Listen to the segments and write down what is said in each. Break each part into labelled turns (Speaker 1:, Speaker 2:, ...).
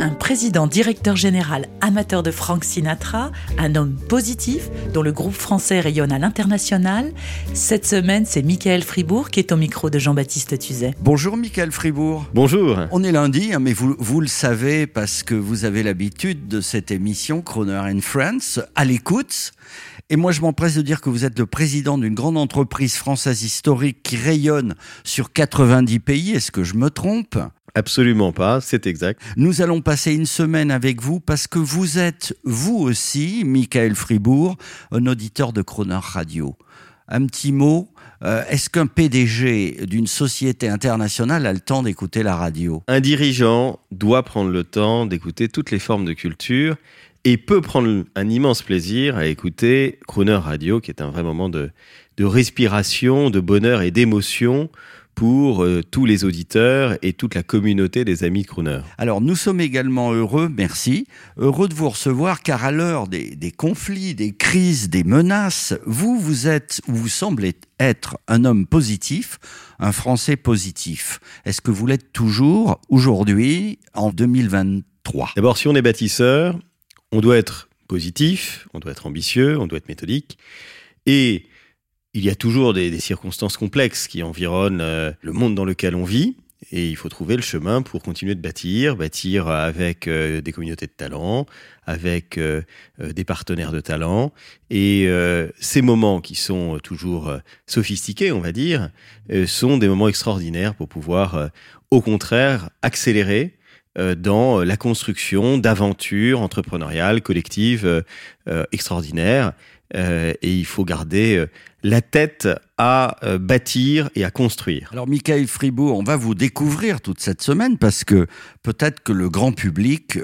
Speaker 1: Un président directeur général amateur de Frank Sinatra, un homme positif dont le groupe français rayonne à l'international. Cette semaine, c'est Michael Fribourg qui est au micro de Jean-Baptiste Tuzet.
Speaker 2: Bonjour Michael Fribourg.
Speaker 3: Bonjour.
Speaker 2: On est lundi, hein, mais vous, vous le savez parce que vous avez l'habitude de cette émission Croner and Friends à l'écoute. Et moi, je m'empresse de dire que vous êtes le président d'une grande entreprise française historique qui rayonne sur 90 pays. Est-ce que je me trompe?
Speaker 3: Absolument pas, c'est exact.
Speaker 2: Nous allons passer une semaine avec vous parce que vous êtes, vous aussi, Michael Fribourg, un auditeur de Croner Radio. Un petit mot, euh, est-ce qu'un PDG d'une société internationale a le temps d'écouter la radio?
Speaker 3: Un dirigeant doit prendre le temps d'écouter toutes les formes de culture et peut prendre un immense plaisir à écouter Crooner Radio, qui est un vrai moment de, de respiration, de bonheur et d'émotion pour euh, tous les auditeurs et toute la communauté des amis de Crooner.
Speaker 2: Alors nous sommes également heureux, merci, heureux de vous recevoir car à l'heure des, des conflits, des crises, des menaces, vous, vous êtes, ou vous semblez être un homme positif, un Français positif. Est-ce que vous l'êtes toujours aujourd'hui, en 2023
Speaker 3: D'abord, si on est bâtisseur, on doit être positif, on doit être ambitieux, on doit être méthodique. Et il y a toujours des, circonstances complexes qui environnent euh, le monde dans lequel on vit. Et il faut trouver le chemin pour continuer de bâtir, bâtir avec euh, des communautés de talent, avec euh, des partenaires de talent. Et ces moments qui sont toujours sophistiqués, on va dire, sont des moments extraordinaires pour pouvoir, au contraire, accélérer dans la construction d'aventures entrepreneuriales, collectives, extraordinaires. Euh, et il faut garder euh, la tête à euh, bâtir et à construire.
Speaker 2: Alors, Michael Fribourg, on va vous découvrir toute cette semaine parce que peut-être que le grand public,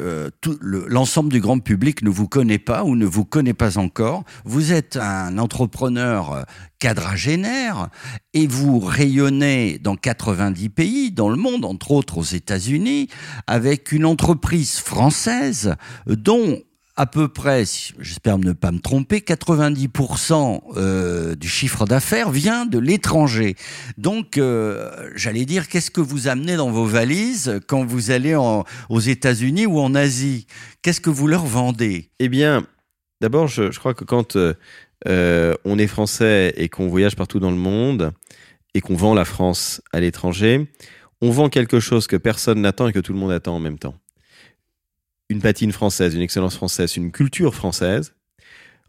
Speaker 2: l'ensemble du grand public ne vous connaît pas ou ne vous connaît pas encore. Vous êtes un entrepreneur quadragénaire et vous rayonnez dans 90 pays dans le monde, entre autres aux États-Unis, avec une entreprise française dont à peu près, j'espère ne pas me tromper, 90% euh, du chiffre d'affaires vient de l'étranger. Donc, euh, j'allais dire, qu'est-ce que vous amenez dans vos valises quand vous allez aux États-Unis ou en Asie? Qu'est-ce que vous leur vendez?
Speaker 3: Eh bien, d'abord, je, crois que quand euh, on est français et qu'on voyage partout dans le monde et qu'on vend la France à l'étranger, on vend quelque chose que personne n'attend et que tout le monde attend en même temps. Une patine française, une excellence française, une culture française,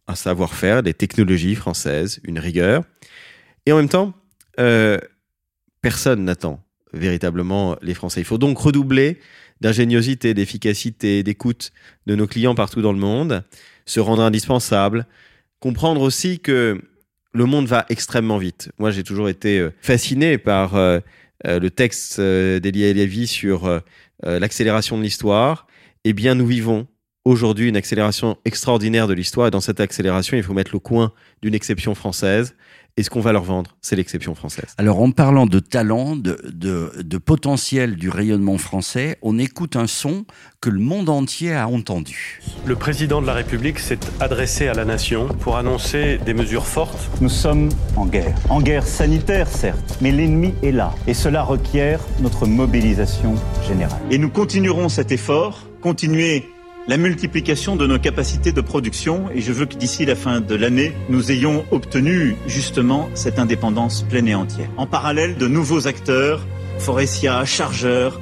Speaker 3: un savoir-faire, des technologies françaises, une rigueur. Et en même temps, euh, personne n'attend véritablement les Français. Il faut donc redoubler d'ingéniosité, d'efficacité, d'écoute de nos clients partout dans le monde, se rendre indispensable, comprendre aussi que le monde va extrêmement vite. Moi, j'ai toujours été euh, fasciné par euh, le texte d'Elia Lévy sur l'accélération de l'histoire. Eh bien, nous vivons aujourd'hui une accélération extraordinaire de l'histoire. Et dans cette accélération, il faut mettre le coin d'une exception française. Et ce qu'on va leur vendre, c'est l'exception française.
Speaker 2: Alors, en parlant de talent, de, de, de potentiel du rayonnement français, on écoute un son que le monde entier a entendu.
Speaker 4: Le président de la République s'est adressé à la nation pour annoncer des mesures fortes.
Speaker 5: Nous sommes en guerre. En guerre sanitaire, certes, mais l'ennemi est là. Et cela requiert notre mobilisation générale.
Speaker 6: Et nous continuerons cet effort, continuer la multiplication de nos capacités de production et je veux que d'ici la fin de l'année, nous ayons obtenu justement cette indépendance pleine et entière. En parallèle, de nouveaux acteurs, Forestia, Chargeur,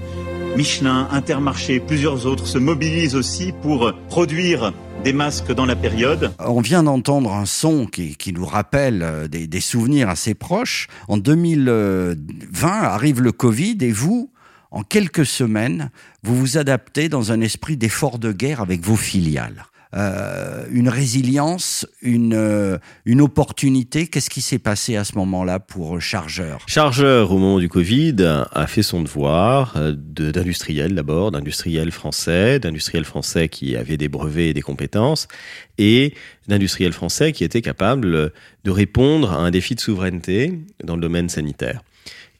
Speaker 6: Michelin, Intermarché, plusieurs autres se mobilisent aussi pour produire des masques dans la période.
Speaker 2: On vient d'entendre un son qui, qui nous rappelle euh, des, des souvenirs assez proches. En 2020 arrive le Covid et vous, en quelques semaines, vous vous adaptez dans un esprit d'effort de guerre avec vos filiales. euh, une résilience, une, euh, une opportunité. Qu'est-ce qui s'est passé à ce moment-là pour Chargeur?
Speaker 3: Chargeur, au moment du Covid, a fait son devoir euh, d'industriel d'abord, d'industriel français, d'industriel français qui avait des brevets et des compétences, et d'industriel français qui était capable de répondre à un défi de souveraineté dans le domaine sanitaire.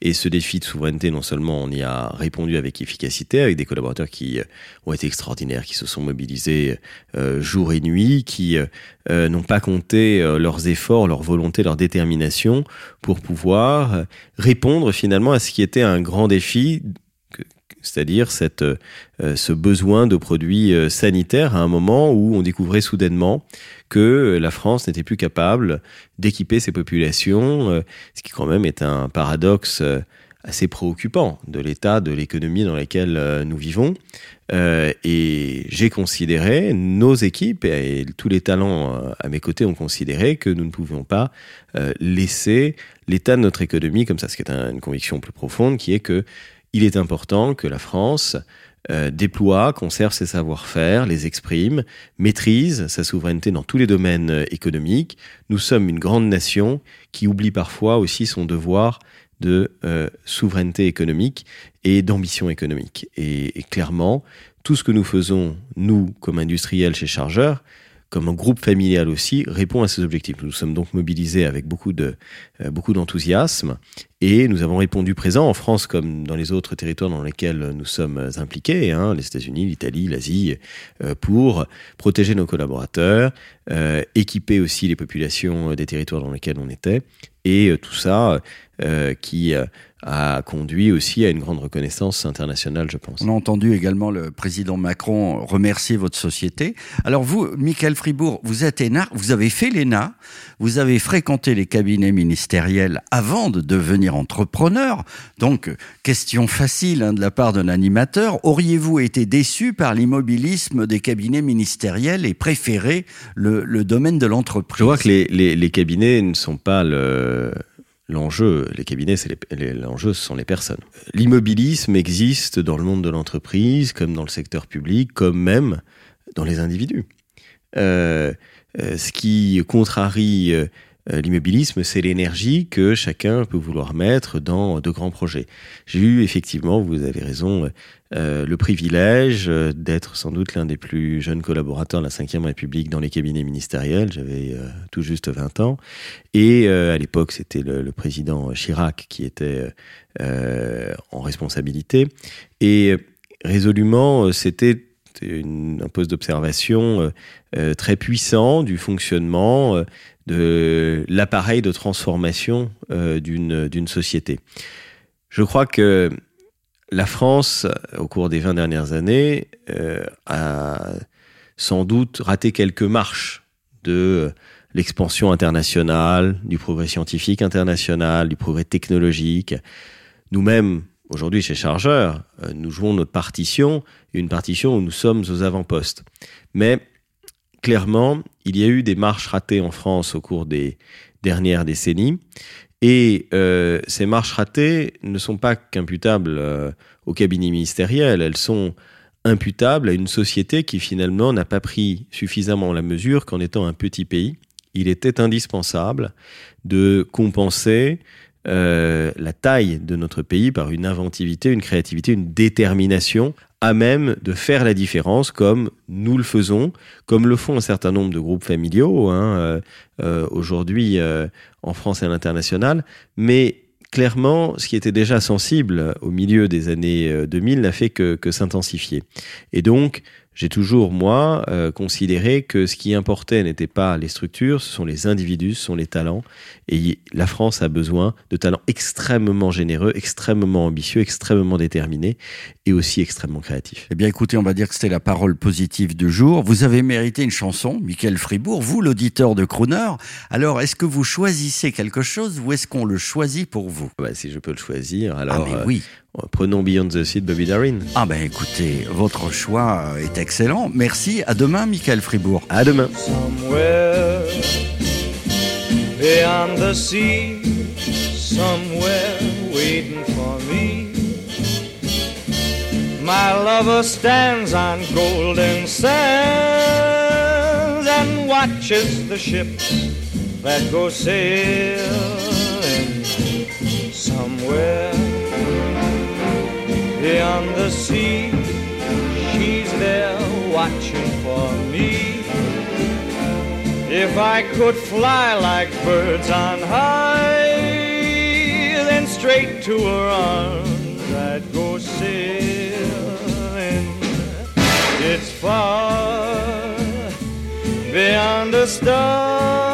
Speaker 3: Et ce défi de souveraineté, non seulement on y a répondu avec efficacité, avec des collaborateurs qui euh, ont été extraordinaires, qui se sont mobilisés euh, jour et nuit, qui euh, n'ont pas compté leurs efforts, leur volonté, leur détermination pour pouvoir répondre finalement à ce qui était un grand défi c'est-à-dire cette, euh, ce besoin de produits euh, sanitaires à un moment où on découvrait soudainement que la France n'était plus capable d'équiper ses populations, euh, ce qui quand même est un paradoxe assez préoccupant de l'état de l'économie dans laquelle nous vivons. et j'ai considéré, nos équipes et, tous les talents à mes côtés ont considéré que nous ne pouvions pas laisser l'état de notre économie comme ça, ce qui est une conviction plus profonde, qui est que il est important que la France euh, déploie, conserve ses savoir-faire, les exprime, maîtrise sa souveraineté dans tous les domaines euh, économiques. Nous sommes une grande nation qui oublie parfois aussi son devoir de euh, souveraineté économique et d'ambition économique. et, clairement, tout ce que nous faisons, nous, comme industriels chez Chargeur, comme un groupe familial aussi, répond à ces objectifs. Nous sommes donc mobilisés avec beaucoup de euh, d'enthousiasme et nous avons répondu présent en France comme dans les autres territoires dans lesquels nous sommes impliqués, hein, les États-Unis, l'Italie, l'Asie, euh, pour protéger nos collaborateurs, euh, équiper aussi les populations des territoires dans lesquels on était et tout ça qui a conduit aussi à une grande reconnaissance internationale, je pense.
Speaker 2: On a entendu également le président Macron remercier votre société. Alors vous, Michael Fribourg, vous êtes ENA, vous avez fait l'ENA, vous avez fréquenté les cabinets ministériels avant de devenir entrepreneur. Donc, question facile hein, de la part d'un animateur, auriez-vous été déçu par l'immobilisme des cabinets ministériels et préféré le, domaine de l'entreprise?
Speaker 3: Je vois que les, les, les cabinets ne sont pas le L'enjeu, les cabinets, c'est l'enjeu, ce sont les personnes. L'immobilisme existe dans le monde de l'entreprise, comme dans le secteur public, comme même dans les individus. Euh, euh, ce qui contrarie euh, l'immobilisme, c'est l'énergie que chacun peut vouloir mettre dans de grands projets. J'ai eu effectivement, vous avez raison, euh, le privilège euh, d'être sans doute l'un des plus jeunes collaborateurs de la Ve République dans les cabinets ministériels. J'avais tout juste 20 ans. Et à l'époque, c'était le, président Chirac qui était en responsabilité. Et résolument, c'était un poste d'observation très puissant du fonctionnement de l'appareil de transformation euh, d'une société. Je crois que la France, au cours des 20 dernières années, euh, a sans doute raté quelques marches de l'expansion internationale, du progrès scientifique international, du progrès technologique. Nous-mêmes, aujourd'hui chez Chargeur, euh, nous jouons notre partition, une partition où nous sommes aux avant-postes. Mais clairement, il y a eu des marches ratées en France au cours des dernières décennies. Et euh, ces marches ratées ne sont pas qu'imputables euh, au cabinet ministériel, elles sont imputables à une société qui finalement n'a pas pris suffisamment la mesure qu'en étant un petit pays, il était indispensable de compenser euh, la taille de notre pays par une inventivité, une créativité, une détermination à même de faire la différence comme nous le faisons, comme le font un certain nombre de groupes familiaux hein, euh, euh, aujourd'hui euh, en France et à l'international. Mais clairement, ce qui était déjà sensible au milieu des années 2000 n'a fait que, que s'intensifier. Et donc, j'ai toujours, moi, euh, considéré que ce qui importait n'était pas les structures, ce sont les individus, ce sont les talents. Et la France a besoin de talents extrêmement généreux, extrêmement ambitieux, extrêmement déterminés et aussi extrêmement créatifs.
Speaker 2: Eh bien, écoutez, on va dire que c'était la parole positive du jour. Vous avez mérité une chanson, Michael Fribourg, vous, l'auditeur de Crooner. Alors, est-ce que vous choisissez quelque chose ou est-ce qu'on le choisit pour vous?
Speaker 3: Bah, Si je peux le choisir, alors.
Speaker 2: Ah, mais oui.
Speaker 3: Prenons Beyond the Sea de Bobby Darin.
Speaker 2: Ah ben écoutez, votre choix est excellent. Merci. À demain, Michael Fribourg.
Speaker 3: À demain.
Speaker 7: Somewhere beyond the sea, somewhere waiting for me. My lover stands on golden sand. watches the ships that go sailing somewhere beyond the sea. There watching for me. If I could fly like birds on high, then straight to her arms I'd go sailing. It's far beyond the star,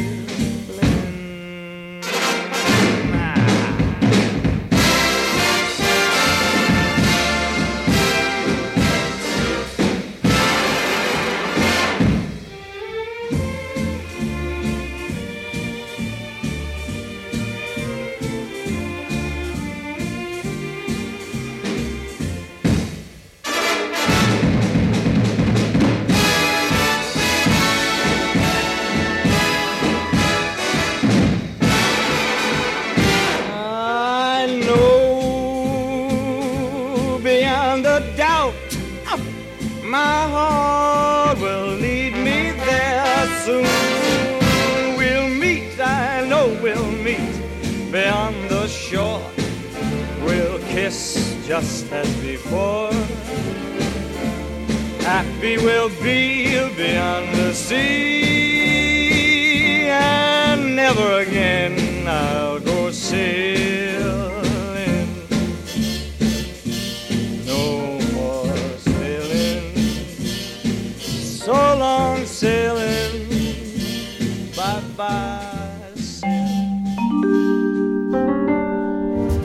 Speaker 7: We'll meet beyond the shore. We'll kiss just as before. Happy we'll be beyond the sea,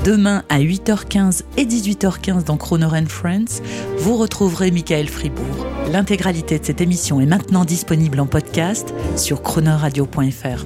Speaker 1: Demain à 8h15 et 18h15 dans Croner Friends, vous retrouverez Michael Fribourg. L'intégralité de cette émission est maintenant disponible en podcast sur chronoradio.fr.